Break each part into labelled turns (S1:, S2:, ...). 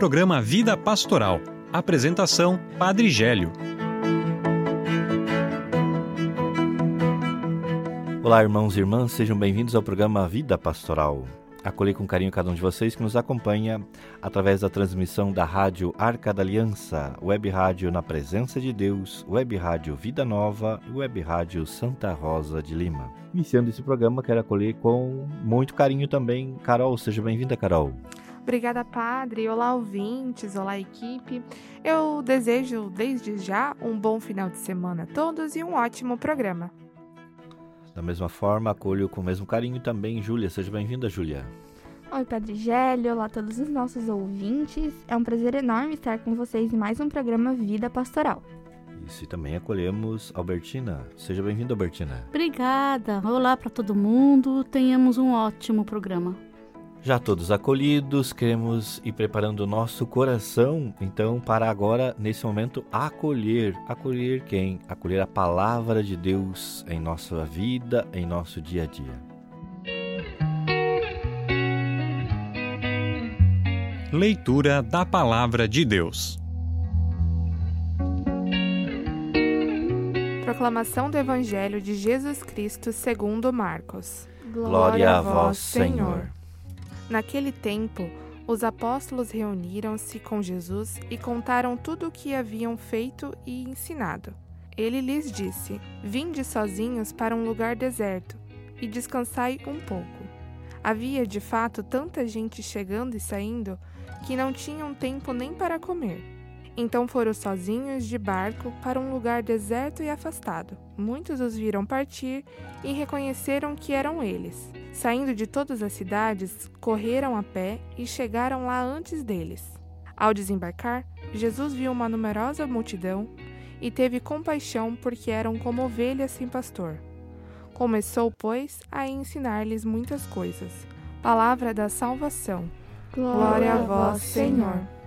S1: programa Vida Pastoral. Apresentação: Padre Gélio.
S2: Olá, irmãos e irmãs, sejam bem-vindos ao programa Vida Pastoral. Acolhi com carinho cada um de vocês que nos acompanha através da transmissão da Rádio Arca da Aliança, Web Rádio Na Presença de Deus, Web Rádio Vida Nova e Web Rádio Santa Rosa de Lima. Iniciando esse programa, quero acolher com muito carinho também Carol. Seja bem-vinda, Carol.
S3: Obrigada, Padre. Olá, ouvintes. Olá, equipe. Eu desejo desde já um bom final de semana a todos e um ótimo programa.
S2: Da mesma forma, acolho com o mesmo carinho também Júlia. Seja bem-vinda, Júlia.
S4: Oi, Padre Gélio. Olá a todos os nossos ouvintes. É um prazer enorme estar com vocês em mais um programa Vida Pastoral.
S2: Isso, e também acolhemos Albertina. Seja bem-vinda, Albertina.
S5: Obrigada. Olá para todo mundo. Tenhamos um ótimo programa.
S2: Já todos acolhidos, queremos ir preparando o nosso coração, então, para agora, nesse momento, acolher. Acolher quem? Acolher a palavra de Deus em nossa vida, em nosso dia a dia.
S1: Leitura da Palavra de Deus.
S3: Proclamação do Evangelho de Jesus Cristo segundo Marcos.
S2: Glória a vós, Senhor.
S3: Naquele tempo, os apóstolos reuniram-se com Jesus e contaram tudo o que haviam feito e ensinado. Ele lhes disse: Vinde sozinhos para um lugar deserto e descansai um pouco. Havia de fato tanta gente chegando e saindo que não tinham tempo nem para comer. Então foram sozinhos de barco para um lugar deserto e afastado. Muitos os viram partir e reconheceram que eram eles. Saindo de todas as cidades, correram a pé e chegaram lá antes deles. Ao desembarcar, Jesus viu uma numerosa multidão e teve compaixão porque eram como ovelhas sem pastor. Começou, pois, a ensinar-lhes muitas coisas. Palavra da salvação. Glória, a vós, Senhor.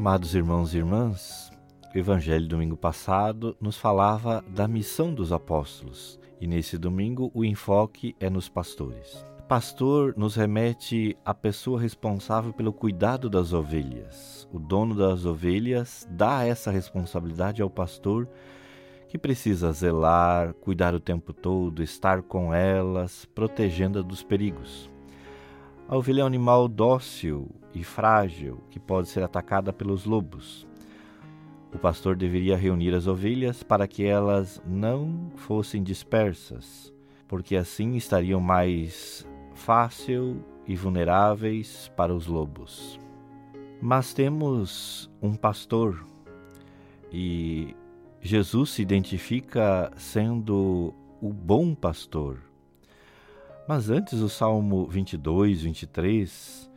S2: Amados irmãos e irmãs, o Evangelho domingo passado nos falava da missão dos apóstolos e nesse domingo o enfoque é nos pastores. Pastor nos remete à pessoa responsável pelo cuidado das ovelhas. O dono das ovelhas dá essa responsabilidade ao pastor que precisa zelar, cuidar o tempo todo, estar com elas, protegendo-as dos perigos. A ovelha é um animal dócil e frágil que pode ser atacada pelos lobos. O pastor deveria reunir as ovelhas para que elas não fossem dispersas, porque assim estariam mais fácil e vulneráveis para os lobos. Mas temos um pastor e Jesus se identifica sendo o bom pastor. Mas antes, o Salmo 22, 23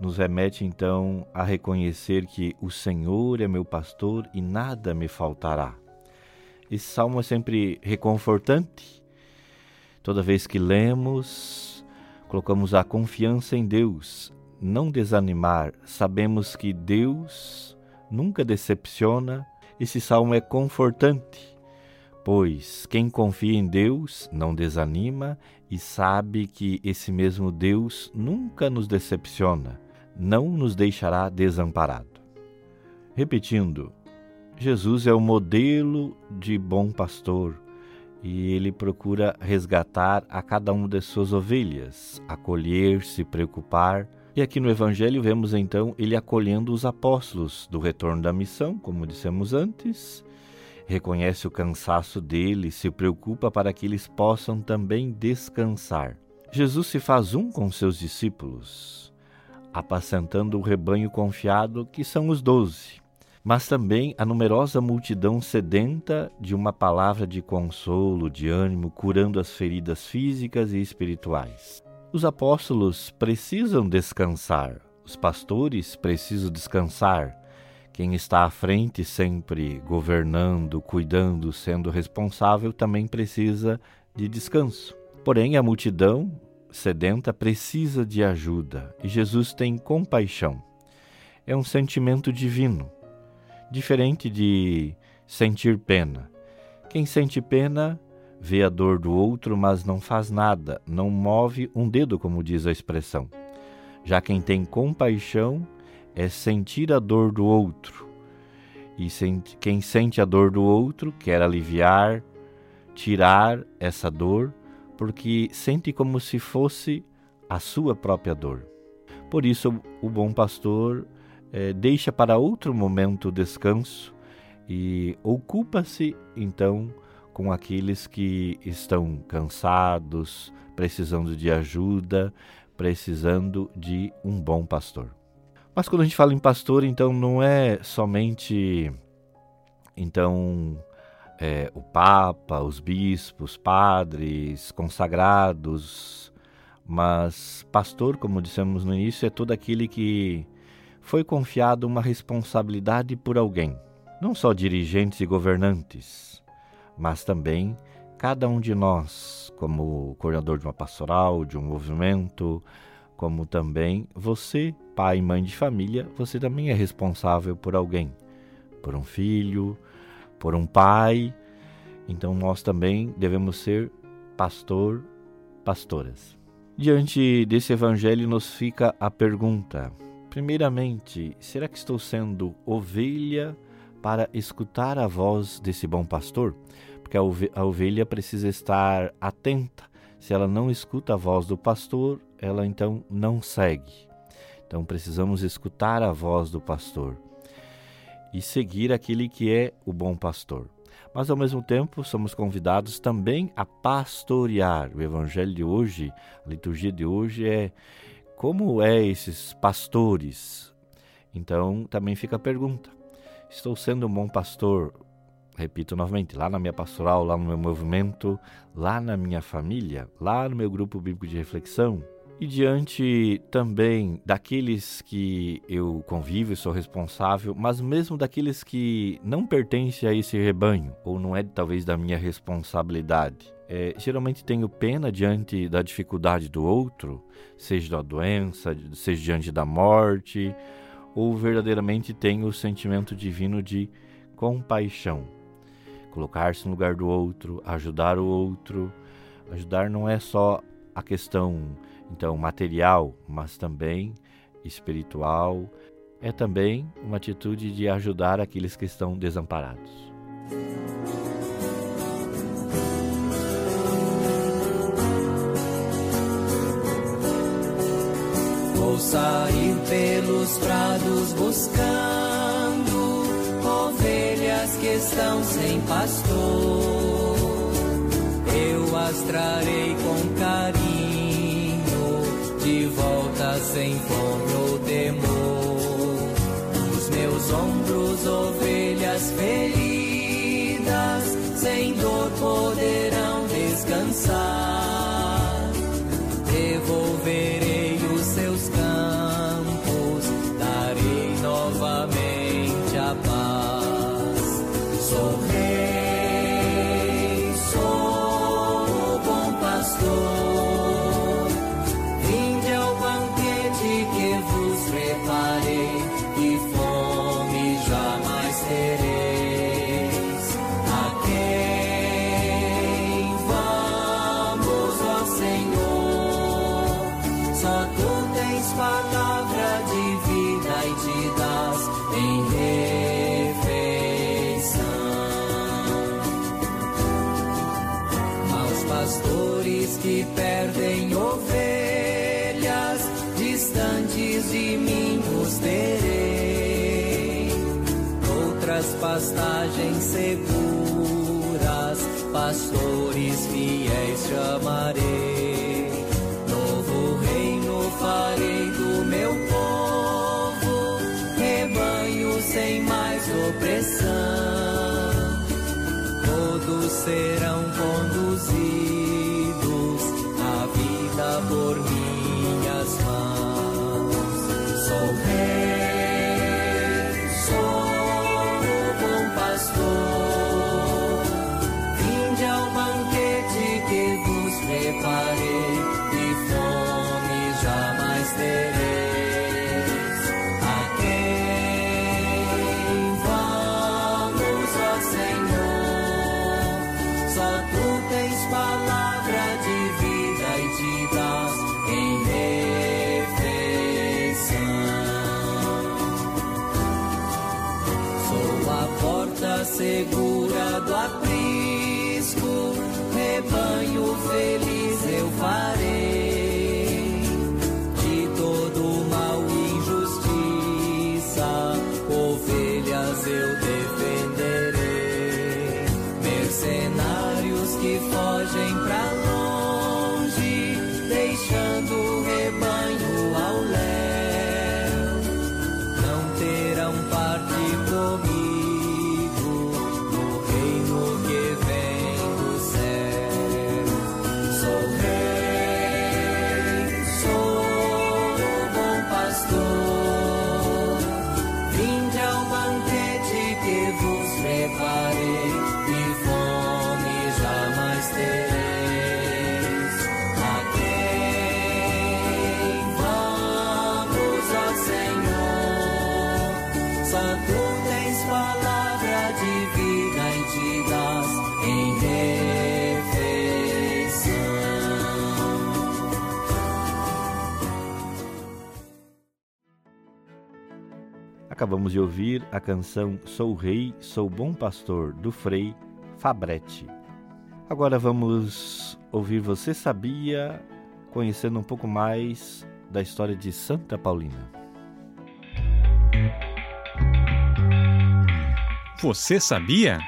S2: nos remete então a reconhecer que o Senhor é meu pastor e nada me faltará. Esse salmo é sempre reconfortante. Toda vez que lemos, colocamos a confiança em Deus, não desanimar. Sabemos que Deus nunca decepciona. Esse salmo é confortante, pois quem confia em Deus não desanima e sabe que esse mesmo Deus nunca nos decepciona, não nos deixará desamparado. Repetindo, Jesus é o modelo de bom pastor e ele procura resgatar a cada uma das suas ovelhas, acolher, se preocupar. E aqui no Evangelho vemos então ele acolhendo os apóstolos do retorno da missão, como dissemos antes, reconhece o cansaço deles, se preocupa para que eles possam também descansar. Jesus se faz um com seus discípulos, apacentando o rebanho confiado que são os doze, mas também a numerosa multidão sedenta de uma palavra de consolo, de ânimo, curando as feridas físicas e espirituais. Os apóstolos precisam descansar, os pastores precisam descansar, quem está à frente, sempre governando, cuidando, sendo responsável, também precisa de descanso. Porém, a multidão sedenta precisa de ajuda e Jesus tem compaixão. É um sentimento divino, diferente de sentir pena. Quem sente pena vê a dor do outro, mas não faz nada, não move um dedo, como diz a expressão. Já quem tem compaixão é sentir a dor do outro. E quem sente a dor do outro quer aliviar, tirar essa dor, porque sente como se fosse a sua própria dor. Por isso, o bom pastor é, deixa para outro momento o descanso e ocupa-se então com aqueles que estão cansados, precisando de ajuda, precisando de um bom pastor. Mas quando a gente fala em pastor, então não é somente então é, o Papa, os bispos, padres, consagrados, mas pastor, como dissemos no início, é todo aquele que foi confiado uma responsabilidade por alguém, não só dirigentes e governantes, mas também cada um de nós, como coordenador de uma pastoral, de um movimento, como também você, pai e mãe de família, você também é responsável por alguém, por um filho, por um pai. Então nós também devemos ser pastor, pastoras. Diante desse evangelho nos fica a pergunta: primeiramente, será que estou sendo ovelha para escutar a voz desse bom pastor? Porque a ovelha precisa estar atenta. Se ela não escuta a voz do pastor, ela então não segue. Então precisamos escutar a voz do pastor e seguir aquele que é o bom pastor. Mas ao mesmo tempo somos convidados também a pastorear. O evangelho de hoje, a liturgia de hoje é como é esses pastores. Então também fica a pergunta: estou sendo um bom pastor? Repito novamente, lá na minha pastoral, lá no meu movimento, lá na minha família, lá no meu grupo bíblico de reflexão, e diante também daqueles que eu convivo e sou responsável, mas mesmo daqueles que não pertencem a esse rebanho, ou não é talvez da minha responsabilidade. É, geralmente tenho pena diante da dificuldade do outro, seja da doença, seja diante da morte, ou verdadeiramente tenho o sentimento divino de compaixão. Colocar-se no lugar do outro, ajudar o outro. Ajudar não é só a questão então material, mas também espiritual. É também uma atitude de ajudar aqueles que estão desamparados.
S6: Vou sair pelos prados buscando ovelhas que estão sem pastor. Eu as trarei com carinho de volta sem fome ou temor. Os meus ombros, ovelhas feridas, sem dor poderão descansar. Devolverei pastores fiéis chamarei.
S2: Acabamos de ouvir a canção Sou Rei, Sou Bom Pastor, do Frei Fabretti. Agora vamos ouvir Você Sabia, conhecendo um pouco mais da história de Santa Paulina.
S1: Você sabia?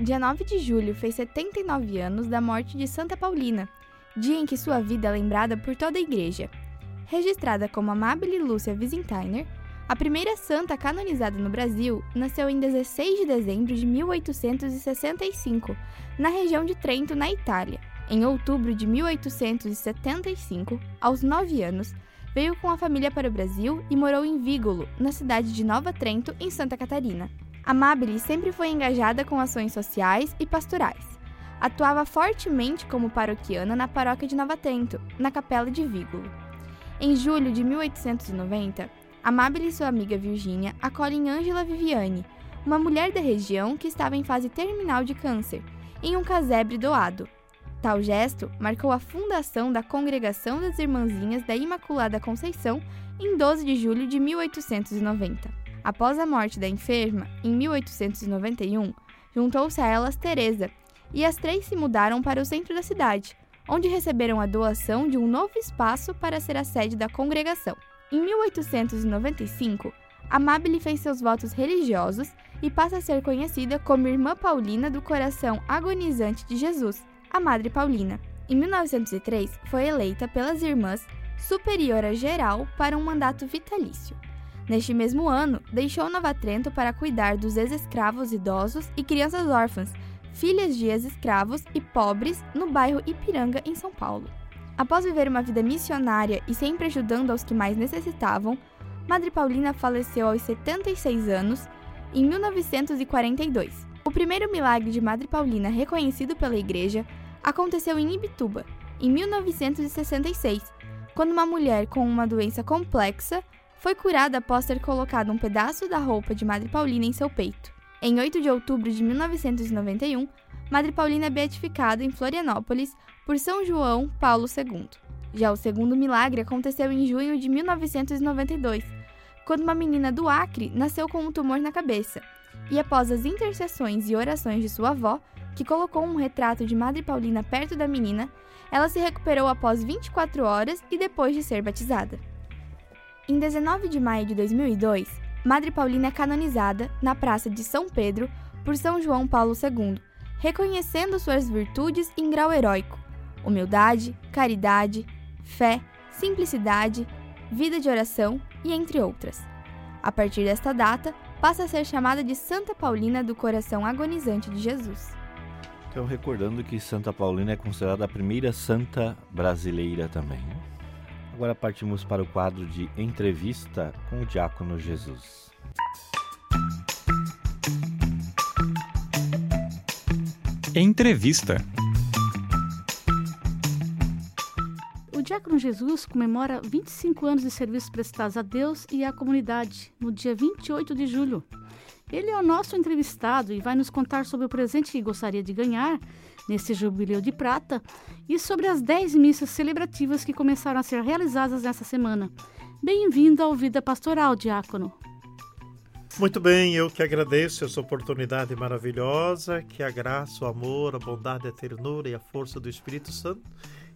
S4: Dia 9 de julho fez 79 anos da morte de Santa Paulina, dia em que sua vida é lembrada por toda a igreja. Registrada como Amabile Lúcia Visentainer, a primeira santa canonizada no Brasil nasceu em 16 de dezembro de 1865, na região de Trento, na Itália. Em outubro de 1875, aos 9 anos, veio com a família para o Brasil e morou em Vígolo, na cidade de Nova Trento, em Santa Catarina. Amabile sempre foi engajada com ações sociais e pastorais. Atuava fortemente como paroquiana na paróquia de Nova Trento, na capela de Vígolo. Em julho de 1890, Amabile e sua amiga Virgínia acolhem Ângela Viviane, uma mulher da região que estava em fase terminal de câncer, em um casebre doado. Tal gesto marcou a fundação da Congregação das Irmãzinhas da Imaculada Conceição em 12 de julho de 1890. Após a morte da enferma, em 1891, juntou-se a elas Teresa, e as três se mudaram para o centro da cidade, onde receberam a doação de um novo espaço para ser a sede da congregação. Em 1895, Amabile fez seus votos religiosos e passa a ser conhecida como Irmã Paulina do Coração Agonizante de Jesus, a Madre Paulina. Em 1903, foi eleita pelas irmãs superiora geral para um mandato vitalício. Neste mesmo ano, deixou Nova Trento para cuidar dos ex-escravos idosos e crianças órfãs, filhas de ex-escravos e pobres no bairro Ipiranga, em São Paulo. Após viver uma vida missionária e sempre ajudando aos que mais necessitavam, Madre Paulina faleceu aos 76 anos em 1942. O primeiro milagre de Madre Paulina reconhecido pela Igreja aconteceu em Ibituba, em 1966, quando uma mulher com uma doença complexa foi curada após ter colocado um pedaço da roupa de Madre Paulina em seu peito. Em 8 de outubro de 1991, Madre Paulina é beatificada em Florianópolis por São João Paulo II. Já o segundo milagre aconteceu em junho de 1992, quando uma menina do Acre nasceu com um tumor na cabeça, e após as intercessões e orações de sua avó, que colocou um retrato de Madre Paulina perto da menina, ela se recuperou após 24 horas e depois de ser batizada. Em 19 de maio de 2002, Madre Paulina é canonizada na Praça de São Pedro por São João Paulo II, reconhecendo suas virtudes em grau heróico: humildade, caridade, fé, simplicidade, vida de oração e entre outras. A partir desta data, passa a ser chamada de Santa Paulina do Coração Agonizante de Jesus.
S2: Então, recordando que Santa Paulina é considerada a primeira santa brasileira também. né? Agora partimos para o quadro de entrevista com o Diácono Jesus.
S1: Entrevista.
S5: O Diácono Jesus comemora 25 anos de serviços prestados a Deus e à comunidade no dia 28 de julho. Ele é o nosso entrevistado e vai nos contar sobre o presente que gostaria de ganhar nesse jubileu de prata e sobre as 10 missas celebrativas que começaram a ser realizadas nessa semana. Bem-vindo ao Vida Pastoral, Diácono.
S7: Muito bem, eu que agradeço essa oportunidade maravilhosa, que a graça, o amor, a bondade, a ternura e a força do Espírito Santo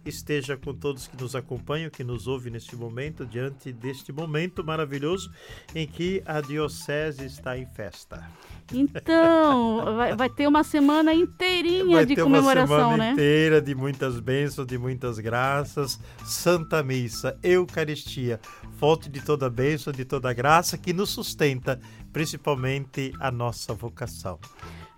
S7: esteja com todos que nos acompanham, que nos ouvem neste momento, diante deste momento maravilhoso em que a Diocese está em festa.
S5: Então, vai, vai ter uma semana inteirinha
S7: vai
S5: de
S7: ter
S5: comemoração,
S7: uma semana
S5: né?
S7: inteira de muitas bênçãos, de muitas graças, Santa Missa, Eucaristia, fonte de toda bênção, de toda graça, que nos sustenta, principalmente a nossa vocação.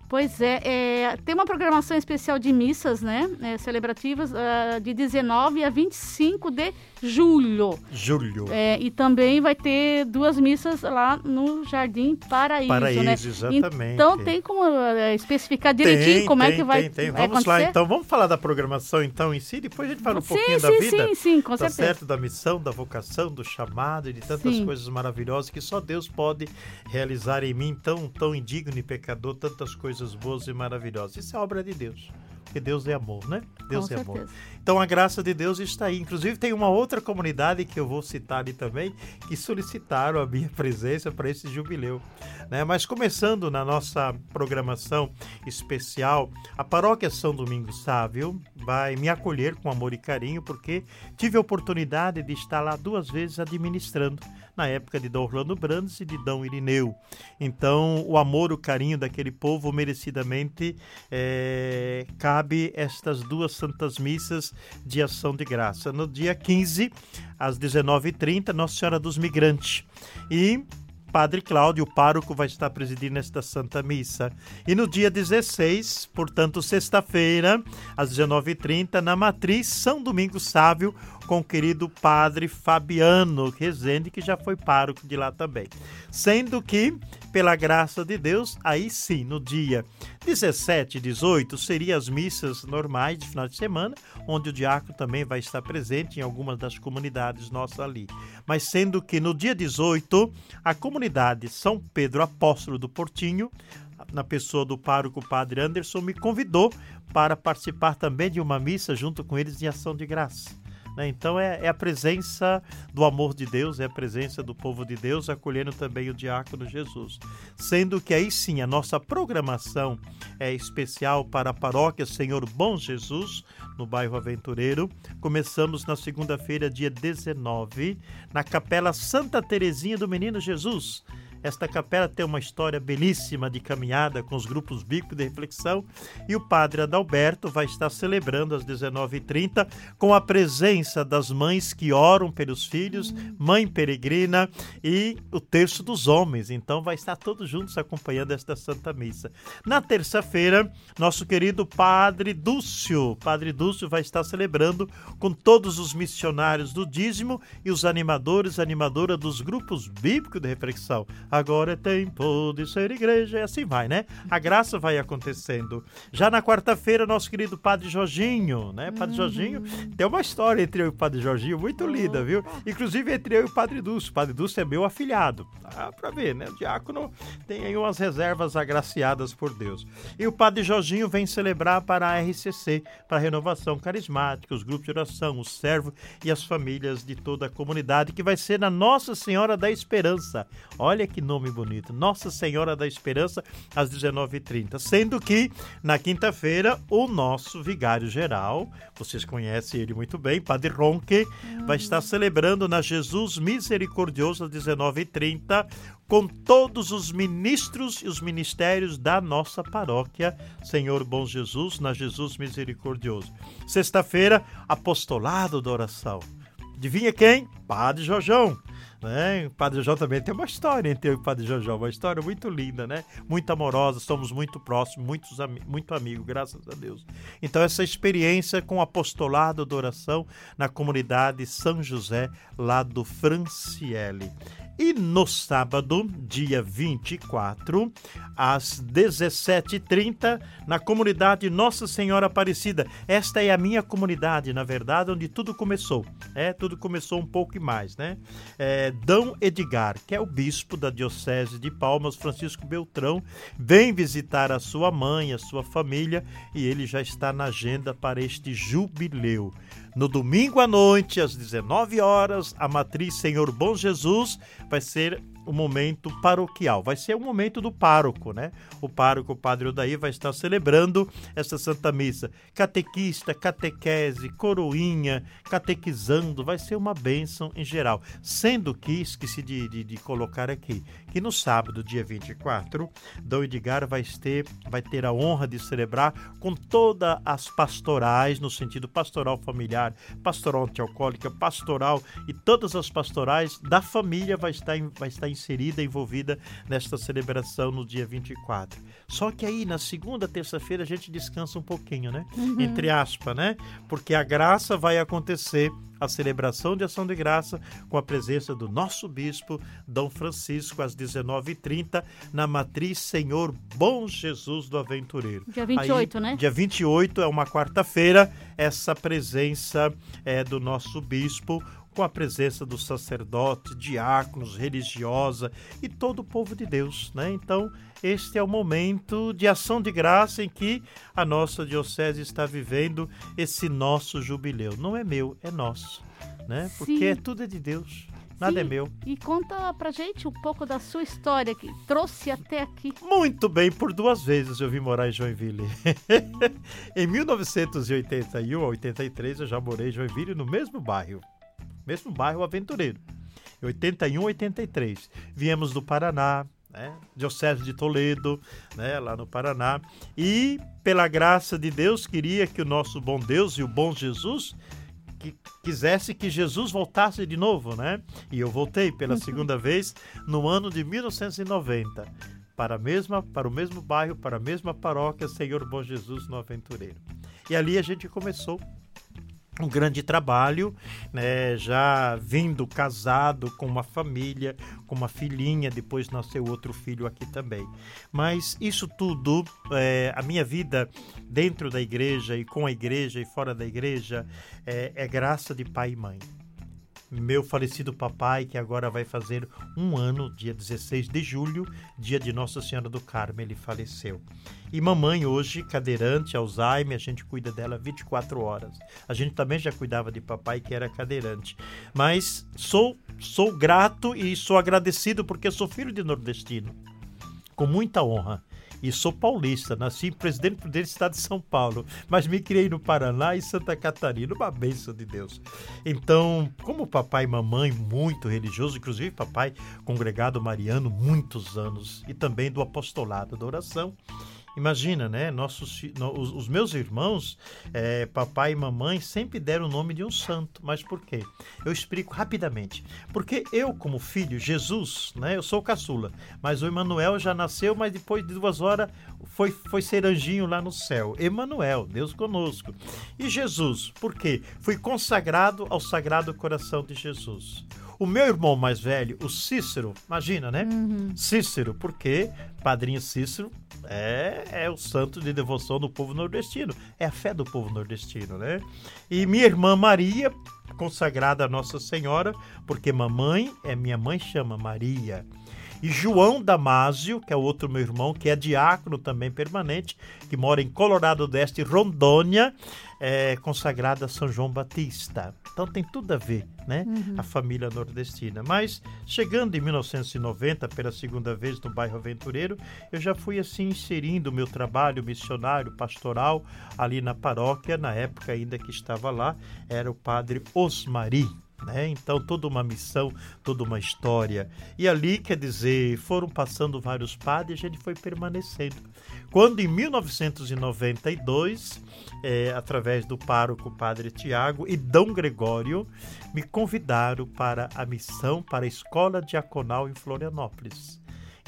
S5: Pois é, é, tem uma programação especial de missas, né? É, celebrativas uh, de 19 a 25 de julho.
S7: Julho.
S5: É, e também vai ter duas missas lá no Jardim Paraíso,
S7: Paraíso,
S5: né?
S7: exatamente.
S5: Então tem como uh, especificar direitinho
S7: tem,
S5: como
S7: tem,
S5: é que vai,
S7: tem, tem.
S5: vai
S7: Vamos
S5: acontecer?
S7: lá, então. Vamos falar da programação então em si, depois a gente fala um
S5: sim,
S7: pouquinho
S5: sim,
S7: da vida.
S5: Sim, sim, com
S7: tá
S5: certeza.
S7: certo? Da missão, da vocação, do chamado e de tantas
S5: Sim.
S7: coisas maravilhosas que só Deus pode realizar em mim, tão, tão indigno e pecador, tantas coisas boas e maravilhosas. Isso é obra de Deus. Porque Deus é amor, né? Deus
S5: com
S7: é amor.
S5: certeza.
S7: Então a graça de Deus está aí. Inclusive tem uma outra comunidade que eu vou citar ali também, que solicitaram a minha presença para esse jubileu. Né? Mas começando na nossa programação especial, a paróquia São Domingos Sávio vai me acolher com amor e carinho, porque tive a oportunidade de estar lá duas vezes administrando, na época de Dom Orlando Brandes e de Dom Irineu. Então o amor, o carinho daquele povo merecidamente é, cabe estas duas santas missas de ação de graça. No dia 15, às 19h30, Nossa Senhora dos Migrantes. E Padre Cláudio, o pároco, vai estar presidindo esta Santa Missa. E no dia 16, portanto, sexta-feira, às 19h30, na Matriz São Domingos Sávio, com o querido Padre Fabiano Rezende, que já foi pároco de lá também. Sendo que, pela graça de Deus, aí sim, no dia 17 e 18, seriam as missas normais de final de semana, onde o diácono também vai estar presente em algumas das comunidades nossas ali. Mas sendo que no dia 18, a comunidade São Pedro Apóstolo do Portinho, na pessoa do pároco Padre Anderson, me convidou para participar também de uma missa junto com eles em ação de graça. Né? Então é, é, a presença do amor de Deus, é a presença do povo de Deus acolhendo também o diácono Jesus. Sendo que aí sim a nossa programação é especial para a paróquia Senhor Bom Jesus, no bairro Aventureiro. Começamos na segunda-feira, dia 19, na Capela Santa Terezinha do Menino Jesus. Esta capela tem uma história belíssima de caminhada com os grupos bíblicos de reflexão e o padre Adalberto vai estar celebrando às 19h30 com a presença das mães que oram pelos filhos, mãe peregrina e o terço dos homens. Então vai estar todos juntos acompanhando esta Santa Missa. Na terça-feira, nosso querido Padre Dúcio, Padre Dúcio vai estar celebrando com todos os missionários do dízimo e os animadores, animadora dos grupos bíblicos de reflexão agora é tempo de ser igreja, e assim vai, né? A graça vai acontecendo. Já na quarta-feira, nosso querido Padre Jorginho, né? Padre
S5: Uhum.
S7: Jorginho, tem uma história entre eu e o Padre Jorginho muito linda, viu? Inclusive entre eu e o Padre Dulce. O Padre Dulce é meu afilhado. Dá pra ver, né? O diácono tem aí umas reservas agraciadas por Deus. E o Padre Jorginho vem celebrar para a RCC, para a renovação carismática, os grupos de oração, os servos e as famílias de toda a comunidade, que vai ser na Nossa Senhora da Esperança. Olha que nome bonito. Nossa Senhora da Esperança, às 19h30. Sendo que, na quinta-feira, o nosso vigário geral, vocês conhecem ele muito bem, Padre Ronque, vai estar celebrando na Jesus Misericordioso, às 19h30, com todos os ministros e os ministérios da nossa paróquia, Senhor Bom Jesus, na Jesus Misericordioso. Sexta-feira, apostolado da oração. Adivinha quem? Padre Jojão. Né? O Padre João também tem uma história entre eu e o Padre João, uma história muito linda, né? Muito amorosa, somos muito próximos, muitos, muito amigos, graças a Deus. Então, essa experiência com o apostolado da oração na comunidade São José, lá do Franciele. E no sábado, dia 24, às 17h30, na comunidade Nossa Senhora Aparecida. Esta é a minha comunidade, na verdade, onde tudo começou. É, tudo começou um pouco e mais, né? É, Edgar, que é o bispo da Diocese de Palmas, Francisco Beltrão, vem visitar a sua mãe, a sua família, e ele já está na agenda para este jubileu. No domingo à noite, às 19 horas, a matriz Senhor Bom Jesus vai ser o momento paroquial. Vai ser o momento do pároco, né? O pároco, o padre Odaí, vai estar celebrando essa Santa Missa. Catequista, catequese, coroinha, catequizando, vai ser uma bênção em geral. Sendo que, esqueci de, de, de colocar aqui, que no sábado, dia 24, Dom Edgar vai ter, vai ter a honra de celebrar com todas as pastorais, no sentido pastoral familiar, pastoral antialcoólica, pastoral e todas as pastorais da família vai estar, vai estar inserida, envolvida nesta celebração no dia 24. Só que aí, na segunda, terça-feira, a gente descansa um pouquinho, né? Uhum. Entre aspas, né? Porque a graça vai acontecer a celebração de ação de graça com a presença do nosso bispo Dom Francisco às 19h30 na matriz Senhor Bom Jesus do Aventureiro.
S5: Dia 28, Aí, né?
S7: Dia 28 é uma quarta-feira, essa presença é do nosso bispo com a presença do sacerdote, diáconos, religiosa e todo o povo de Deus, né? Então, este é o momento de ação de graça em que a nossa diocese está vivendo esse nosso jubileu. Não é meu, é nosso, né? Porque é tudo é de Deus. Nada é
S5: Sim.
S7: é meu.
S5: E conta pra gente um pouco da sua história que trouxe até aqui.
S7: Muito bem, por duas vezes eu vim morar em Joinville. em 1981 a 83 eu já morei em Joinville no mesmo bairro mesmo bairro Aventureiro. Em 81, 83. Viemos do Paraná, né? Diocese de Toledo, né? lá no Paraná. E, pela graça de Deus, queria que o nosso bom Deus e o bom Jesus que quisesse que Jesus voltasse de novo, né? E eu voltei pela uhum. segunda vez no ano de 1990 para a mesma para o mesmo bairro, para a mesma paróquia Senhor Bom Jesus no Aventureiro. E ali a gente começou um grande trabalho, né, já vindo casado com uma família, com uma filhinha, depois nasceu outro filho aqui também. Mas isso tudo, é, a minha vida dentro da igreja e com a igreja e fora da igreja, é, é graça de pai e mãe meu falecido papai, que agora vai fazer um ano, dia 16 de julho, dia de Nossa Senhora do Carmo, ele faleceu. E mamãe hoje, cadeirante, Alzheimer, a gente cuida dela 24 horas. A gente também já cuidava de papai, que era cadeirante. Mas sou, sou grato e sou agradecido porque sou filho de nordestino. Com muita honra e sou paulista. Nasci Presidente Prudente, estado de São Paulo, mas me criei no Paraná e Santa Catarina, uma bênção de Deus. Então, como papai e mamãe muito religioso, inclusive papai congregado mariano muitos anos e também do apostolado da oração, Imagina, né? Nossos, os, os meus irmãos, é, papai e mamãe, sempre deram o nome de um santo. Mas por quê? Eu explico rapidamente. Porque eu, como filho, Jesus, né? Eu sou caçula. Mas o Emanuel já nasceu, mas depois de duas horas foi, foi ser anjinho lá no céu. Emanuel, Deus conosco. E Jesus, por quê? Fui consagrado ao Sagrado Coração de Jesus. O meu irmão mais velho, o Cícero, imagina, né? Uhum. Cícero, porque Padrinho Cícero é, é o santo de devoção do povo nordestino. É a fé do povo nordestino, né? E minha irmã Maria, consagrada a Nossa Senhora, porque mamãe é minha mãe chama Maria. E João Damásio, que é outro meu irmão, que é diácono também permanente, que mora em Colorado do Oeste, Rondônia, é consagrada a São João Batista. Então tem tudo a ver, né? Uhum. A família nordestina. Mas chegando em 1990, pela segunda vez no bairro Aventureiro, eu já fui assim inserindo o meu trabalho missionário, pastoral, ali na paróquia, na época ainda que estava lá, era o padre Osmari. Né? Então, toda uma missão, toda uma história. E ali, quer dizer, foram passando vários padres e a gente foi permanecendo. Quando, em 1992, é, através do pároco Padre Tiago e Dom Gregório, me convidaram para a missão para a Escola Diaconal em Florianópolis.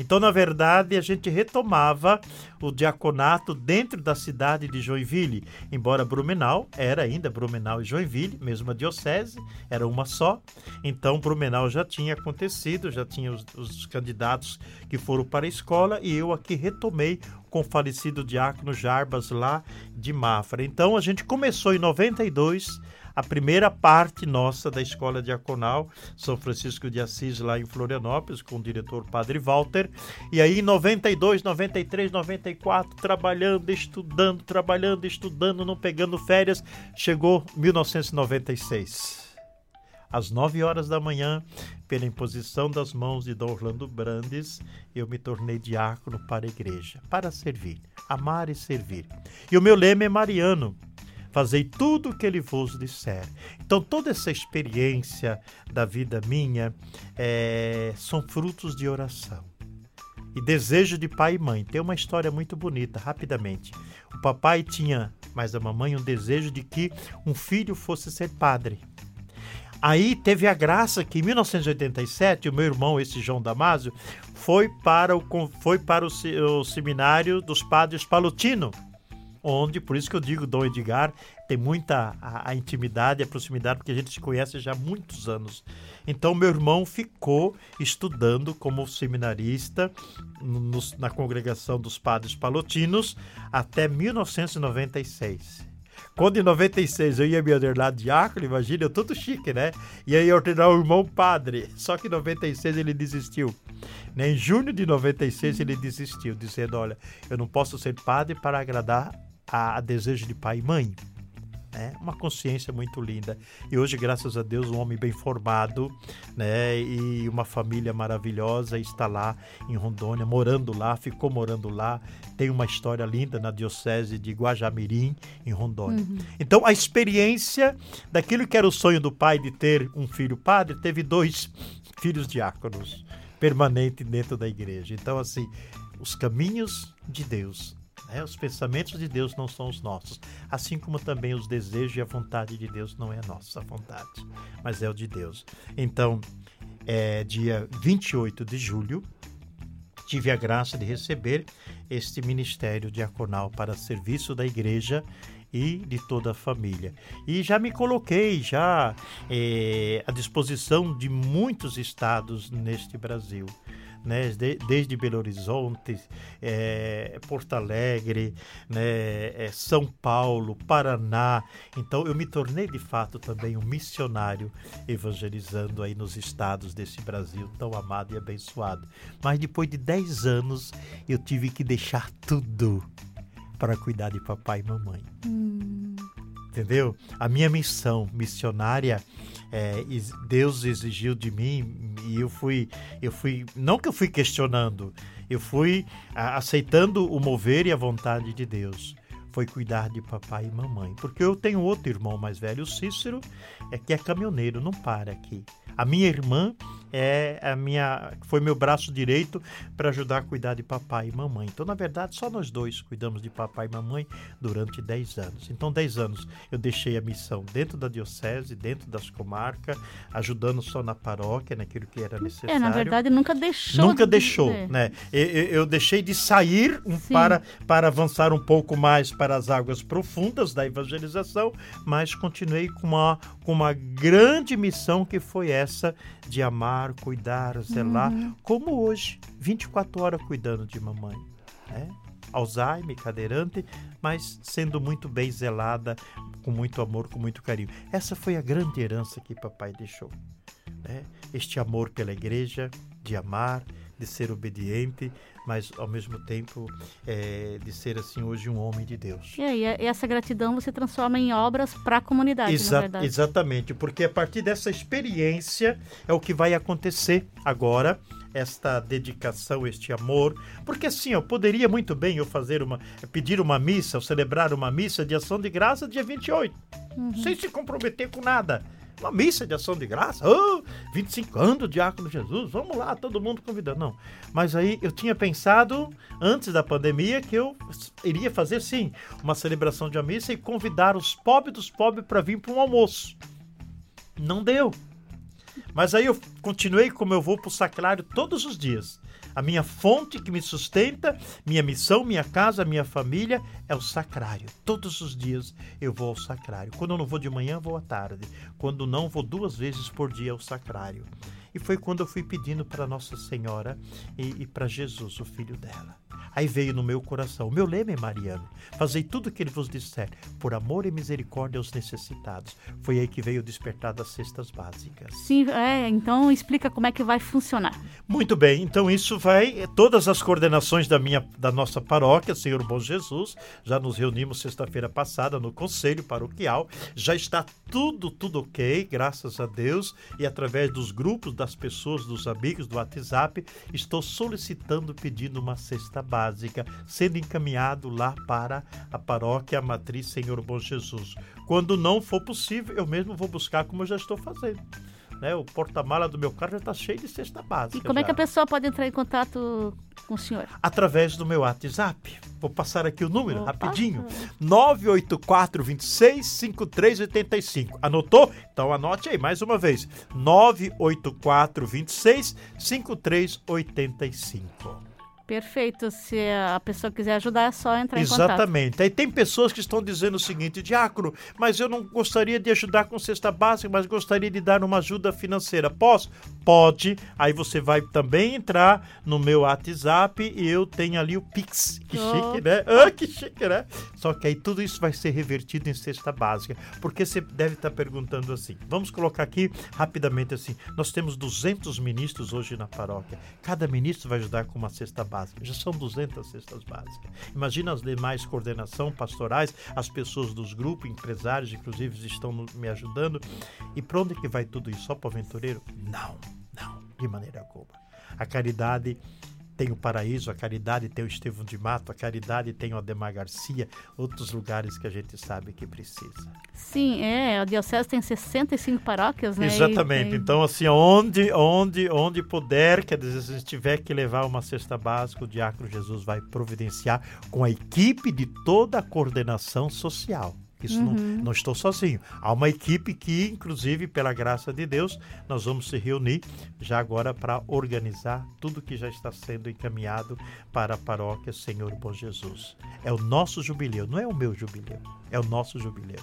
S7: Então, na verdade, a gente retomava o diaconato dentro da cidade de Joinville, embora Brumenau era ainda Brumenau e Joinville, mesma diocese, era uma só. Então, Brumenau já tinha acontecido, já tinha os, os candidatos que foram para a escola e eu aqui retomei com o falecido diácono Jarbas lá de Mafra. Então, a gente começou em 92 a primeira parte nossa da Escola Diaconal São Francisco de Assis, lá em Florianópolis, com o diretor Padre Walter. E aí, em 92, 93, 94, trabalhando, estudando, trabalhando, estudando, não pegando férias, chegou 1996 às 9 horas da manhã, pela imposição das mãos de Dom Orlando Brandes, eu me tornei diácono para a igreja, para servir, amar e servir. E o meu lema é mariano, fazei tudo o que ele vos disser. Então, toda essa experiência da vida minha é, são frutos de oração e desejo de pai e mãe. Tem uma história muito bonita, rapidamente. O papai tinha, mas a mamãe, um desejo de que um filho fosse ser padre. Aí teve a graça que em 1987 o meu irmão, esse João Damásio, foi para o, foi para o, o seminário dos padres Palutino, onde, por isso que eu digo Dom Edgar, tem muita a, a, intimidade, a proximidade, porque a gente se conhece já há muitos anos. Então, meu irmão ficou estudando como seminarista no, na congregação dos padres palotinos até 1996. Quando em 96 eu ia me ordenar diácono, imagina, eu todo chique, né? E aí ordenar o irmão padre. Só que em 96 ele desistiu. Né? Em junho de 96 ele desistiu, dizendo: Olha, eu não posso ser padre para agradar a, desejo de pai e mãe. Né? Uma consciência muito linda. E hoje, graças a Deus, um homem bem formado, né? E uma família maravilhosa está lá em Rondônia, morando lá, ficou morando lá. Tem uma história linda na diocese de Guajamirim, em Rondônia. Uhum. Então, a experiência daquilo que era o sonho do pai de ter um filho padre, teve dois filhos diáconos permanentes dentro da igreja. Então, assim, os caminhos de Deus né? Os pensamentos de Deus não são os nossos, assim como também os desejos e a vontade de Deus não é a nossa vontade, mas é o de Deus. Então, é, dia 28 de julho, tive a graça de receber este ministério diaconal para serviço da igreja e de toda a família. E já me coloquei já é, à disposição de muitos estados neste Brasil né, desde Belo Horizonte, é, Porto Alegre, né, é, São Paulo, Paraná. Então eu me tornei de fato também um missionário evangelizando aí nos estados desse Brasil tão amado e abençoado. Mas depois de 10 anos eu tive que deixar tudo para cuidar de papai e mamãe. Hum. Entendeu? A minha missão missionária é, Deus exigiu de mim e eu fui, eu fui, não que eu fui questionando, eu fui aceitando o mover e a vontade de Deus. Foi cuidar de papai e mamãe. Porque eu tenho outro irmão mais velho, o Cícero, é que é caminhoneiro, não para aqui. A minha irmã é a minha foi meu braço direito para ajudar a cuidar de papai e mamãe. Então, na verdade, só nós dois cuidamos de papai e mamãe durante 10 anos. Então, 10 anos eu deixei a missão dentro da diocese, dentro das comarcas, ajudando só na paróquia, naquilo que era necessário.
S5: É, na verdade, nunca deixou.
S7: Nunca de... deixou, né? Eu, eu, deixei de sair para, para avançar um pouco mais para as águas profundas da evangelização, mas continuei com uma, com uma grande missão que foi essa de amar, cuidar, zelar, uhum. como hoje, 24 horas cuidando de mamãe. Né? Alzheimer, cadeirante, mas sendo muito bem zelada, com muito amor, com muito carinho. Essa foi a grande herança que papai deixou. Né? Este amor pela igreja, de amar, de ser obediente, mas ao mesmo tempo é, de ser assim hoje um homem de Deus.
S5: E aí, essa gratidão você transforma em obras para a comunidade, Exa na verdade.
S7: Exatamente, porque a partir dessa experiência é o que vai acontecer agora esta dedicação, este amor, porque assim, eu poderia muito bem eu fazer uma pedir uma missa, ou celebrar uma missa de ação de graça dia 28, uhum. sem se comprometer com nada uma missa de ação de graça, oh, 25 anos Diácono Jesus, vamos lá, todo mundo convidando. Não, mas aí eu tinha pensado, antes da pandemia, que eu iria fazer sim, uma celebração de uma missa e convidar os pobres dos pobres para vir para um almoço. Não deu. Mas aí eu continuei como eu vou para o sacrário todos os dias. A minha fonte que me sustenta, minha missão, minha casa, minha família é o sacrário. Todos os dias eu vou ao sacrário. Quando eu não vou de manhã, vou à tarde. Quando não, vou duas vezes por dia ao sacrário. E foi quando eu fui pedindo para Nossa Senhora e, e para Jesus, o filho dela. Aí veio no meu coração, o meu lema é Mariano, fazei tudo o que ele vos disser, por amor e misericórdia aos necessitados. Foi aí que veio o despertar das cestas básicas.
S5: Sim, é, então explica como é que vai funcionar.
S7: Muito bem, então isso vai, todas as coordenações da minha, da nossa paróquia, Senhor Bom Jesus, já nos reunimos sexta-feira passada no Conselho Paroquial, já está tudo, tudo ok, graças a Deus, e através dos grupos, das pessoas, dos amigos, do WhatsApp, estou solicitando, pedindo uma cesta básica, sendo encaminhado lá para a paróquia Matriz Senhor Bom Jesus. Quando não for possível, eu mesmo vou buscar como eu já estou fazendo. Né, o porta-mala do meu carro já está cheio de cesta básica.
S5: E como
S7: já.
S5: é que a pessoa pode entrar em contato com o senhor?
S7: Através do meu WhatsApp. Vou passar aqui o número
S5: Opa.
S7: rapidinho. 984 26 5385. Anotou? Então anote aí mais uma vez. 984 26 5385.
S5: Perfeito. Se a pessoa quiser ajudar, é só entrar em contato.
S7: Exatamente. Aí tem pessoas que estão dizendo o seguinte, Diácono, mas eu não gostaria de ajudar com cesta básica, mas gostaria de dar uma ajuda financeira. Posso? Pode. Aí você vai também entrar no meu WhatsApp e eu tenho ali o Pix. Que
S5: Oh.
S7: chique, né? Ah, que chique, né? Só que aí tudo isso vai ser revertido em cesta básica. Porque você deve estar perguntando assim. Vamos colocar aqui rapidamente assim. Nós temos 200 ministros hoje na paróquia. Cada ministro vai ajudar com uma cesta básica. Já são 200 cestas básicas. Imagina as demais coordenação pastorais, as pessoas dos grupos, empresários, inclusive, estão me ajudando. E para onde que vai tudo isso? Só para o aventureiro? Não, não, de maneira alguma. A caridade tem o Paraíso, a Caridade tem o Estevão de Mato, a Caridade tem o Ademar Garcia, outros lugares que a gente sabe que precisa.
S5: Sim, é. A Diocese tem 65 paróquias, né?
S7: Exatamente. Então, assim, onde, onde, onde puder, quer dizer, se tiver que levar uma cesta básica, o Diácono Jesus vai providenciar com a equipe de toda a coordenação social. Isso não, não estou sozinho. Há uma equipe que, inclusive, pela graça de Deus, nós vamos se reunir já agora para organizar tudo que já está sendo encaminhado para a paróquia Senhor Bom Jesus. É o nosso jubileu, não é o meu jubileu, é o nosso jubileu.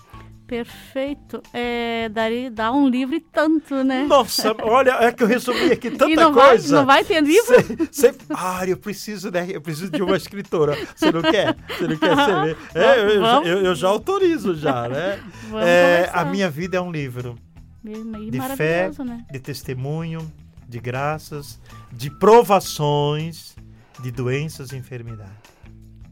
S5: Perfeito. É, daria, dá um livro e tanto, né?
S7: Nossa, olha, é que eu resumi aqui tanta
S5: e não vai,
S7: coisa.
S5: não vai ter livro?
S7: Cê, ah, eu preciso, né? Eu preciso de uma escritora. Você não quer? Você não quer ser? É, eu, eu, eu- já autorizo já, né? É, a minha vida é um livro
S5: E,
S7: de fé,
S5: né?
S7: de testemunho, de graças, de provações, de doenças e enfermidades.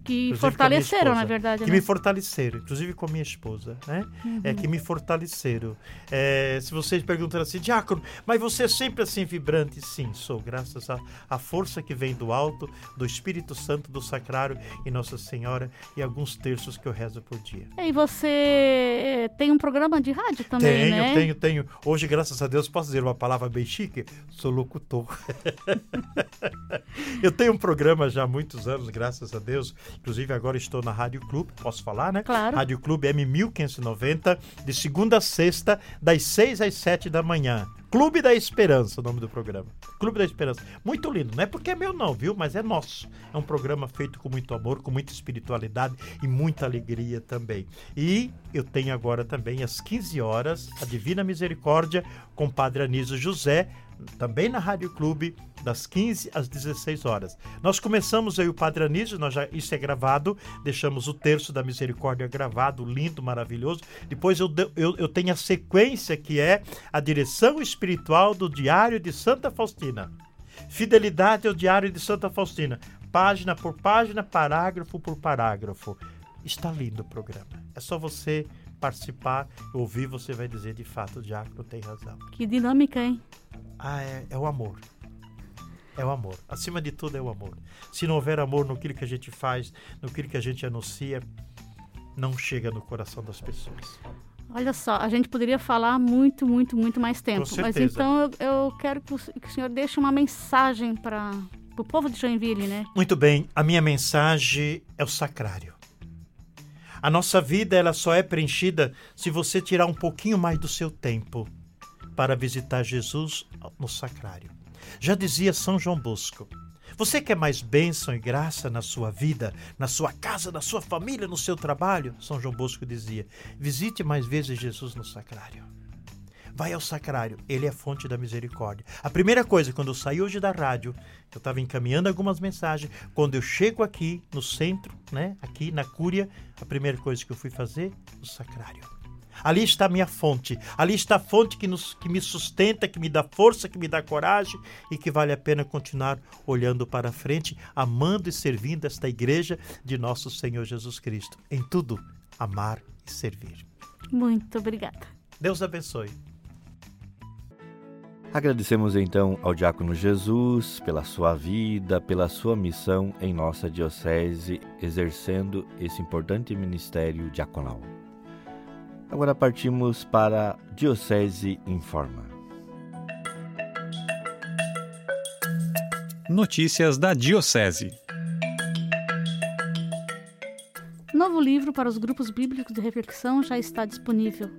S5: Que
S7: Inclusive a
S5: fortaleceram,
S7: esposa,
S5: na verdade,
S7: que
S5: né?
S7: me fortaleceram, inclusive com a minha esposa, né? É que me fortaleceram. É, se vocês perguntam assim, Diácono, mas você é sempre assim vibrante? Sim, sou, graças à à força que vem do alto, do Espírito Santo, do Sacrário e Nossa Senhora e alguns terços que eu rezo por dia.
S5: E você é, tem um programa de rádio também,
S7: tenho,
S5: né?
S7: tenho, tenho. Hoje, graças a Deus, posso dizer uma palavra bem chique? Sou locutor. eu tenho um programa já há muitos anos, graças a Deus. Inclusive, agora estou na Rádio Clube, posso falar, né?
S5: Claro.
S7: Rádio Clube M1590, de segunda a sexta, das 6 às 7 da manhã. Clube da Esperança, o nome do programa. Clube da Esperança. Muito lindo, não é porque é meu não, viu? Mas é nosso. É um programa feito com muito amor, com muita espiritualidade e muita alegria também. E eu tenho agora também às 15 horas a Divina Misericórdia com Padre Anísio José, também na Rádio Clube, das 15 às 16 horas. Nós começamos aí o Padre Anísio, nós já, isso é gravado, deixamos o terço da misericórdia gravado, lindo, maravilhoso. Depois eu, eu, eu tenho a sequência que é a direção espiritual do Diário de Santa Faustina. Fidelidade ao Diário de Santa Faustina. Página por página, parágrafo por parágrafo. Está lindo o programa. É só você participar, ouvir, você vai dizer de fato, o Diácono tem razão.
S5: Que dinâmica, hein?
S7: Ah, é, é o amor. É o amor. Acima de tudo é o amor. Se não houver amor no que a gente faz, no que a gente anuncia, não chega no coração das pessoas.
S5: Olha só, a gente poderia falar muito, muito, muito mais tempo. Mas então eu, eu quero que o, que o senhor deixe uma mensagem para o povo de Joinville, né?
S7: Muito bem, a minha mensagem é o sacrário. A nossa vida ela só é preenchida se você tirar um pouquinho mais do seu tempo para visitar Jesus no sacrário. Já dizia São João Bosco: Você quer mais bênção e graça na sua vida, na sua casa, na sua família, no seu trabalho? São João Bosco dizia: Visite mais vezes Jesus no sacrário. Vai ao sacrário. Ele é a fonte da misericórdia. A primeira coisa, quando eu saí hoje da rádio, eu estava encaminhando algumas mensagens. Quando eu chego aqui no centro, né, aqui na Cúria, a primeira coisa que eu fui fazer, o sacrário. Ali está a minha fonte. Ali está a fonte que, nos, que me sustenta, que me dá força, que me dá coragem e que vale a pena continuar olhando para frente, amando e servindo esta igreja de nosso Senhor Jesus Cristo. Em tudo, amar e servir.
S5: Muito obrigada.
S7: Deus abençoe.
S2: Agradecemos então ao Diácono Jesus pela sua vida, pela sua missão em nossa Diocese, exercendo esse importante ministério diaconal. Agora partimos para Diocese Informa.
S1: Notícias da Diocese.
S5: Novo livro para os grupos bíblicos de reflexão já está disponível.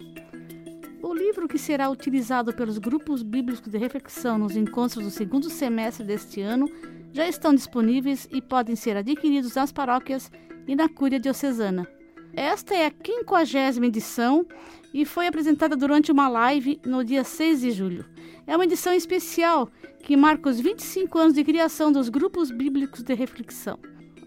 S5: O livro que será utilizado pelos grupos bíblicos de reflexão nos encontros do segundo semestre deste ano já estão disponíveis e podem ser adquiridos nas paróquias e na Cúria Diocesana. Esta é a quinquagésima edição e foi apresentada durante uma live no dia 6 de julho. É uma edição especial que marca os 25 anos de criação dos grupos bíblicos de reflexão.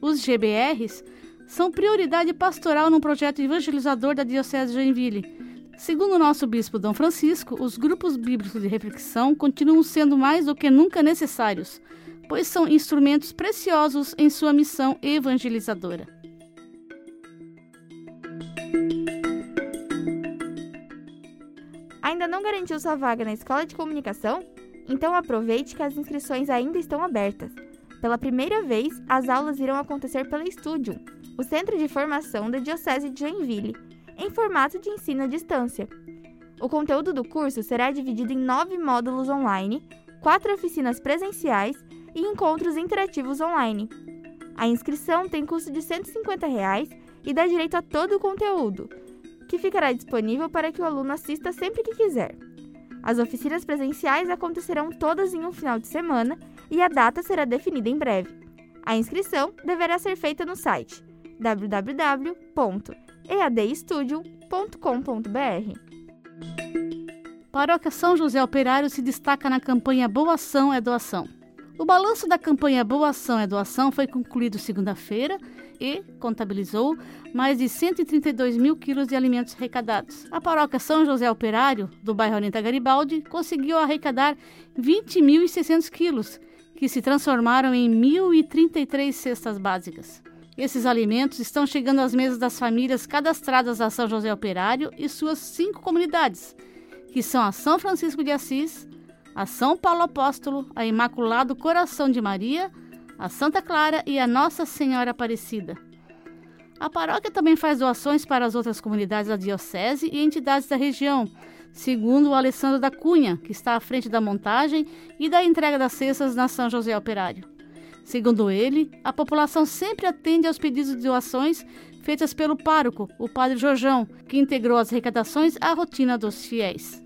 S5: Os GBRs são prioridade pastoral no projeto evangelizador da Diocese de Joinville. Segundo o nosso bispo Dom Francisco, os grupos bíblicos de reflexão continuam sendo mais do que nunca necessários, pois são instrumentos preciosos em sua missão evangelizadora.
S4: Ainda não garantiu sua vaga na escola de comunicação? Então aproveite que as inscrições ainda estão abertas. Pela primeira vez, as aulas irão acontecer pela Studium, o Centro de Formação da Diocese de Joinville, em formato de ensino à distância. O conteúdo do curso será dividido em nove módulos online, quatro oficinas presenciais e encontros interativos online. A inscrição tem custo de 150 reais e dá direito a todo o conteúdo, que ficará disponível para que o aluno assista sempre que quiser. As oficinas presenciais acontecerão todas em um final de semana e a data será definida em breve. A inscrição deverá ser feita no site www.eadstudio.com.br.
S5: Paróquia São José Operário se destaca na campanha Boa Ação é Doação. O balanço da campanha Boa Ação é Doação foi concluído segunda-feira e contabilizou mais de 132 mil quilos de alimentos arrecadados. A paróquia São José Operário, do bairro Orienta Garibaldi, conseguiu arrecadar 20.600 quilos, que se transformaram em 1.033 cestas básicas. Esses alimentos estão chegando às mesas das famílias cadastradas a São José Operário e suas cinco comunidades, que são a São Francisco de Assis, a São Paulo Apóstolo, a Imaculado Coração de Maria, a Santa Clara e a Nossa Senhora Aparecida. A paróquia também faz doações para as outras comunidades da Diocese e entidades da região, segundo o Alessandro da Cunha, que está à frente da montagem e da entrega das cestas na São José Operário. Segundo ele, a população sempre atende aos pedidos de doações feitas pelo pároco, o padre Jorjão, que integrou as arrecadações à rotina dos fiéis.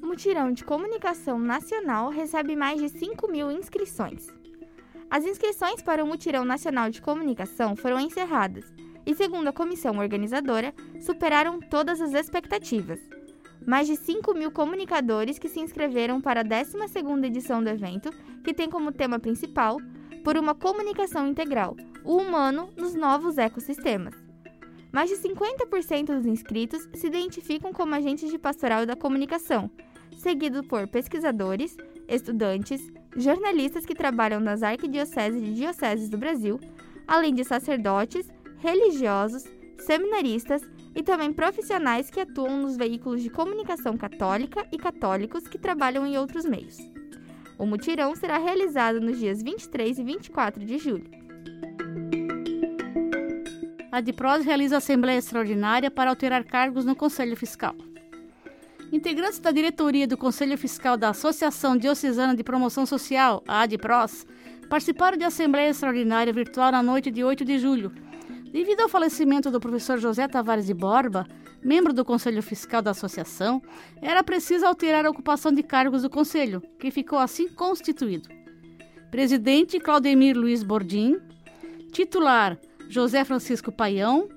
S4: O mutirão de comunicação nacional recebe mais de 5 mil inscrições. As inscrições para o Mutirão Nacional de Comunicação foram encerradas e, segundo a comissão organizadora, superaram todas as expectativas mais de 5 mil comunicadores que se inscreveram para a 12ª edição do evento, que tem como tema principal Por uma Comunicação Integral, o humano nos novos ecossistemas. Mais de 50% dos inscritos se identificam como agentes de pastoral da comunicação, seguido por pesquisadores, estudantes, jornalistas que trabalham nas arquidioceses e dioceses do Brasil, além de sacerdotes, religiosos, seminaristas e também profissionais que atuam nos veículos de comunicação católica e católicos que trabalham em outros meios. O mutirão será realizado nos dias 23 e 24 de julho.
S5: A DIPROS realiza Assembleia Extraordinária para alterar cargos no Conselho Fiscal. Integrantes da diretoria do Conselho Fiscal da Associação Diocesana de Promoção Social, a ADPROS, participaram de Assembleia Extraordinária virtual na noite de 8 de julho, Devido ao falecimento do professor José Tavares de Borba, membro do Conselho Fiscal da Associação, era preciso alterar a ocupação de cargos do Conselho, que ficou assim constituído. Presidente Claudemir Luiz Bordim, titular José Francisco Paião,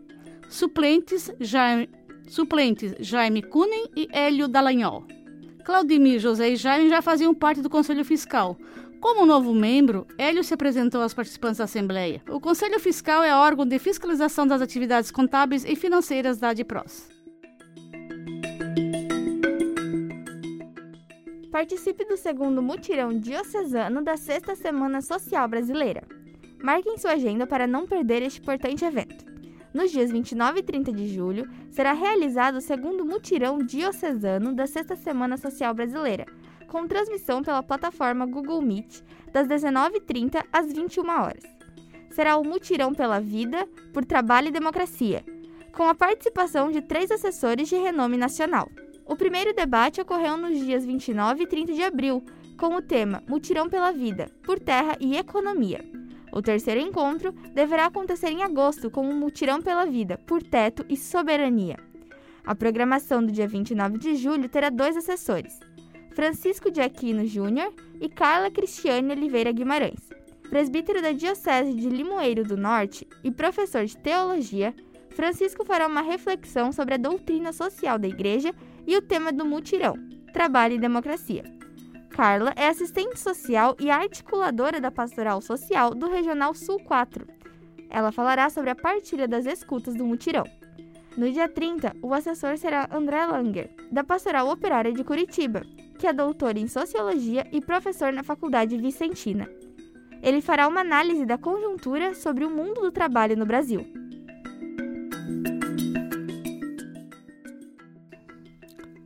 S5: suplentes Suplentes Jaime e Hélio Dallagnol. Claudemir, José e Jaime já faziam parte do Conselho Fiscal. Como novo membro, Hélio se apresentou aos participantes da Assembleia. O Conselho Fiscal é órgão de fiscalização das atividades contábeis e financeiras da ADPROS.
S4: Participe do segundo mutirão diocesano da Sexta Semana Social Brasileira. Marque em sua agenda para não perder este importante evento. Nos dias 29 e 30 de julho, será realizado o segundo mutirão diocesano da Sexta Semana Social Brasileira, com transmissão pela plataforma Google Meet, das 19h30 às 21 horas. Será o Mutirão pela Vida, por Trabalho e Democracia, com a participação de três assessores de renome nacional. O primeiro debate ocorreu nos dias 29 e 30 de abril, com o tema Mutirão pela Vida, por Terra e Economia. O terceiro encontro deverá acontecer em agosto com o Mutirão pela Vida, por Teto e Soberania. A programação do dia 29 de julho terá dois assessores, Francisco de Aquino Júnior e Carla Cristiane Oliveira Guimarães. Presbítero da Diocese de Limoeiro do Norte e professor de teologia, Francisco fará uma reflexão sobre a doutrina social da Igreja e o tema do mutirão, trabalho e democracia. Carla é assistente social e articuladora da Pastoral Social do Regional Sul 4. Ela falará sobre a partilha das escutas do mutirão. No dia 30, o assessor será André Langer, da Pastoral Operária de Curitiba, que é doutor em Sociologia e professor na Faculdade Vicentina. Ele fará uma análise da conjuntura sobre o mundo do trabalho no Brasil.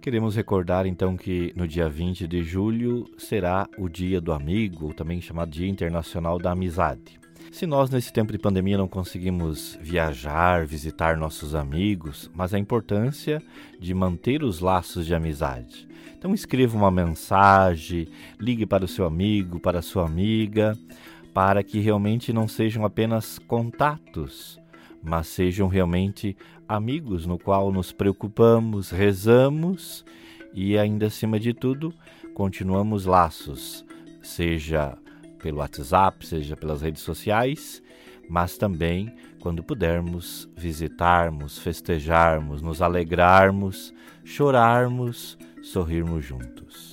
S2: Queremos recordar então que no dia 20 de julho será o Dia do Amigo, também chamado Dia Internacional da Amizade. Se nós nesse tempo de pandemia não conseguimos viajar, visitar nossos amigos, mas a importância de manter os laços de amizade. Então escreva uma mensagem, ligue para o seu amigo, para a sua amiga, para que realmente não sejam apenas contatos, mas sejam realmente amigos no qual nos preocupamos, rezamos e ainda acima de tudo continuamos laços, seja pelo WhatsApp, seja pelas redes sociais, mas também quando pudermos visitarmos, festejarmos, nos alegrarmos, chorarmos, sorrirmos juntos.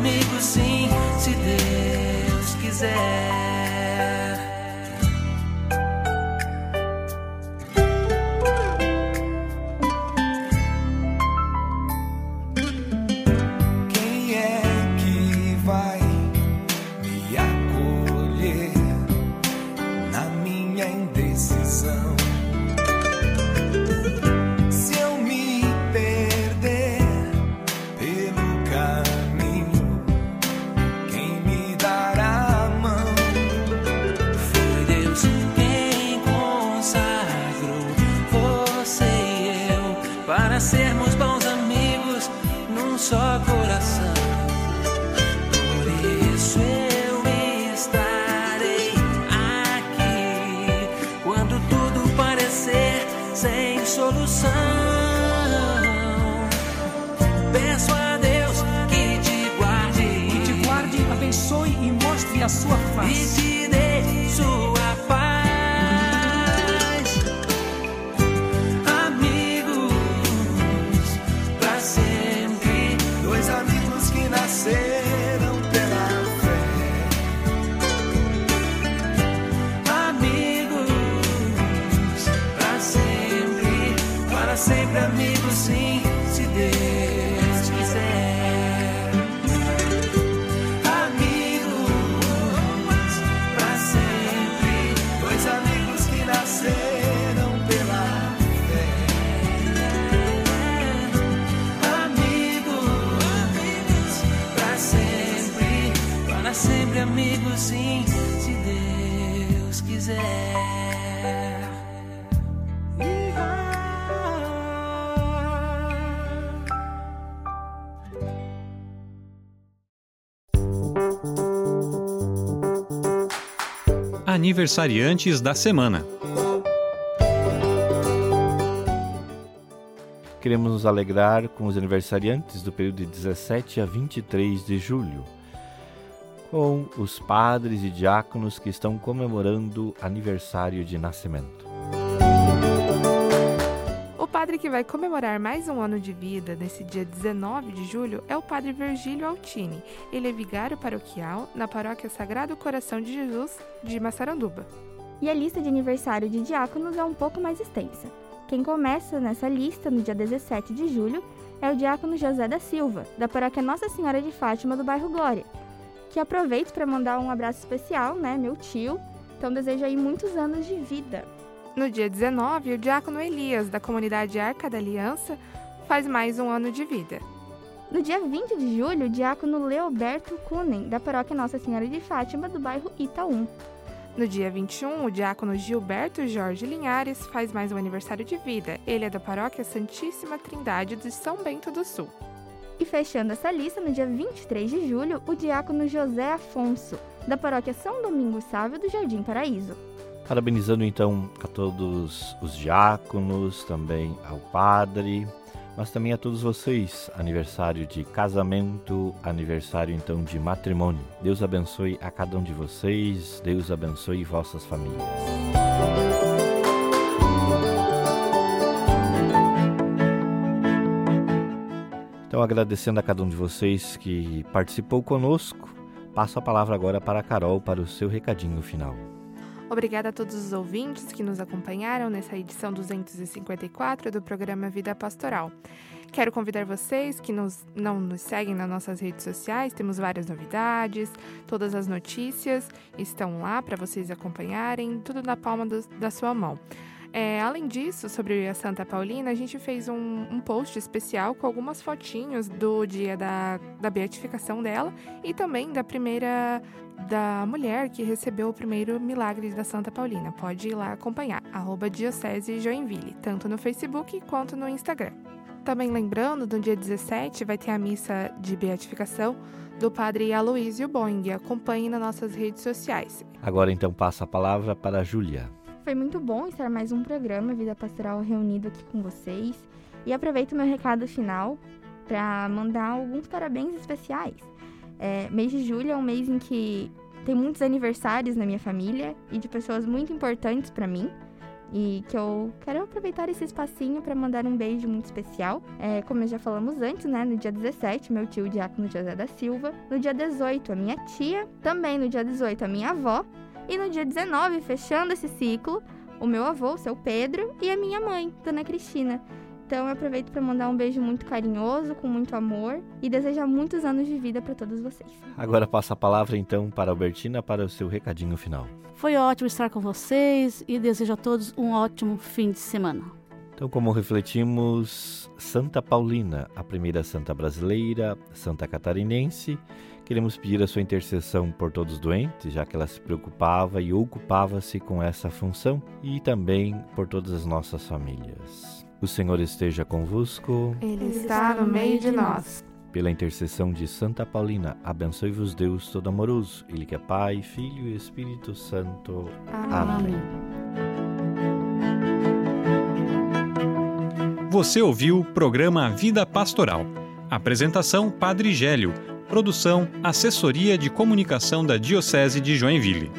S6: Amigos, sim, se Deus quiser.
S1: Aniversariantes da semana.
S2: Queremos nos alegrar com os aniversariantes do período de 17 a 23 de julho, com os padres e diáconos que estão comemorando aniversário de nascimento.
S3: Que vai comemorar mais um ano de vida nesse dia 19 de julho é o padre Virgílio Altini. Ele é vigário paroquial na paróquia Sagrado Coração de Jesus de Massaranduba.
S4: E a lista de aniversário de diáconos é um pouco mais extensa. Quem começa nessa lista no dia 17 de julho é o diácono José da Silva, da paróquia Nossa Senhora de Fátima do bairro Glória. Que aproveito para mandar um abraço especial, né, meu tio. Então desejo aí muitos anos de vida.
S3: No dia 19, o diácono Elias, da comunidade Arca da Aliança, faz mais um ano de vida.
S4: No dia 20 de julho, o diácono Leoberto Kunen, da paróquia Nossa Senhora de Fátima do bairro Itaú.
S3: No dia 21, o diácono Gilberto Jorge Linhares faz mais um aniversário de vida. Ele é da paróquia Santíssima Trindade de São Bento do Sul.
S4: E fechando essa lista, no dia 23 de julho, o diácono José Afonso, da paróquia São Domingos Sávio do Jardim Paraíso.
S2: Parabenizando então a todos os diáconos, também ao padre, mas também a todos vocês, aniversário de casamento, aniversário então de matrimônio. Deus abençoe a cada um de vocês, Deus abençoe vossas famílias. Então, agradecendo a cada um de vocês que participou conosco, passo a palavra agora para a Carol para o seu recadinho final.
S3: Obrigada a todos os ouvintes que nos acompanharam nessa edição 254 do programa Vida Pastoral. Quero convidar vocês que nos, não nos seguem nas nossas redes sociais, temos várias novidades, todas as notícias estão lá para vocês acompanharem, tudo na palma do, da sua mão. É, além disso, sobre a Santa Paulina, a gente fez um, um, post especial com algumas fotinhos do dia da, da beatificação dela e também da primeira da mulher que recebeu o primeiro milagre da Santa Paulina. Pode ir lá acompanhar, arroba Diocese Joinville, tanto no Facebook quanto no Instagram. Também lembrando, no dia 17 vai ter a missa de beatificação do padre Aloísio Boing. Acompanhe nas nossas redes sociais.
S2: Agora então passa a palavra para a Júlia.
S4: Foi muito bom estar mais um programa Vida Pastoral reunido aqui com vocês. E aproveito meu recado final para mandar alguns parabéns especiais. É, mês de julho é um mês em que tem muitos aniversários na minha família e de pessoas muito importantes para mim. E que eu quero aproveitar esse espacinho para mandar um beijo muito especial. É, como já falamos antes, né? No dia 17, meu tio Diácono José da Silva. No dia 18, a minha tia. Também no dia 18, a minha avó. E no dia 19, fechando esse ciclo, o meu avô, o seu Pedro, e a minha mãe, Dona Cristina. Então eu aproveito para mandar um beijo muito carinhoso, com muito amor e desejar muitos anos de vida para todos vocês.
S2: Agora passa a palavra então para a Albertina para o seu recadinho final.
S5: Foi ótimo estar com vocês e desejo a todos um ótimo fim de semana.
S2: Então, como refletimos, Santa Paulina, a primeira santa brasileira, santa catarinense, queremos pedir a sua intercessão por todos os doentes, já que ela se preocupava e ocupava-se com essa função, e também por todas as nossas famílias. O Senhor esteja convosco.
S3: Ele está no meio de nós.
S2: Pela intercessão de Santa Paulina, abençoe-vos Deus Todo-Amoroso, Ele que é Pai, Filho e Espírito Santo.
S3: Amém.
S2: Amém.
S1: Você ouviu o programa Vida Pastoral. Apresentação Padre Gélio. Produção Assessoria de Comunicação da Diocese de Joinville.